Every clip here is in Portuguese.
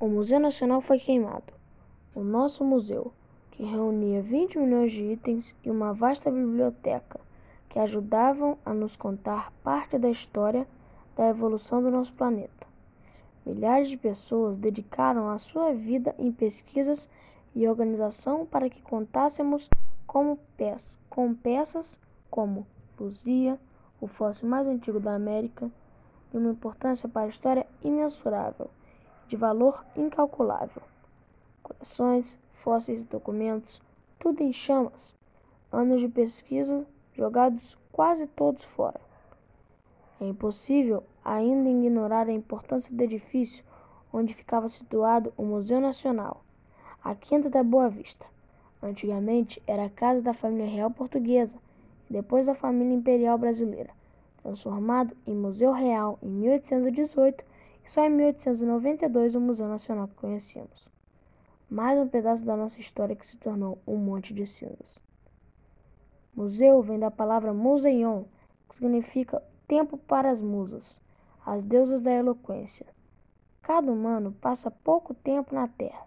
O Museu Nacional foi queimado. O nosso museu, que reunia 20 milhões de itens e uma vasta biblioteca, que ajudavam a nos contar parte da história da evolução do nosso planeta. Milhares de pessoas dedicaram a sua vida em pesquisas e organização para que contássemos como peças, com peças como Luzia, o fóssil mais antigo da América, de uma importância para a história imensurável de valor incalculável. Coleções, fósseis e documentos, tudo em chamas. Anos de pesquisa jogados quase todos fora. É impossível ainda ignorar a importância do edifício onde ficava situado o Museu Nacional, a Quinta da Boa Vista. Antigamente era a casa da família real portuguesa e depois da família imperial brasileira, transformado em Museu Real em 1818 só em 1892 o Museu Nacional que conhecemos. Mais um pedaço da nossa história que se tornou um monte de cinzas. Museu vem da palavra museion, que significa tempo para as musas, as deusas da eloquência. Cada humano passa pouco tempo na Terra.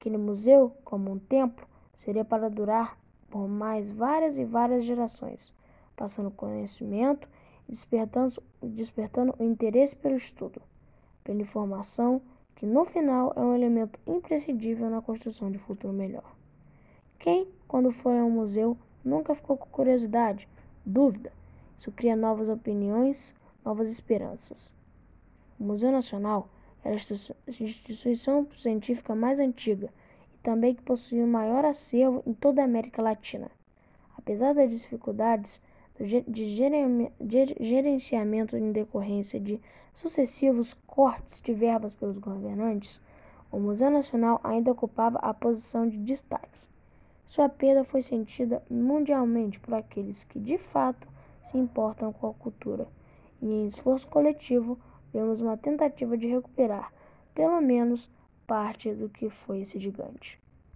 Aquele museu, como um templo, seria para durar por mais várias e várias gerações, passando conhecimento e despertando, despertando o interesse pelo estudo pela informação, que no final é um elemento imprescindível na construção de um futuro melhor. Quem, quando foi a um museu, nunca ficou com curiosidade, dúvida? Isso cria novas opiniões, novas esperanças. O Museu Nacional era a instituição científica mais antiga e também que possuía o maior acervo em toda a América Latina. Apesar das dificuldades, de gerenciamento em decorrência de sucessivos cortes de verbas pelos governantes, o Museu Nacional ainda ocupava a posição de destaque. Sua perda foi sentida mundialmente por aqueles que de fato se importam com a cultura, e em esforço coletivo vemos uma tentativa de recuperar, pelo menos, parte do que foi esse gigante.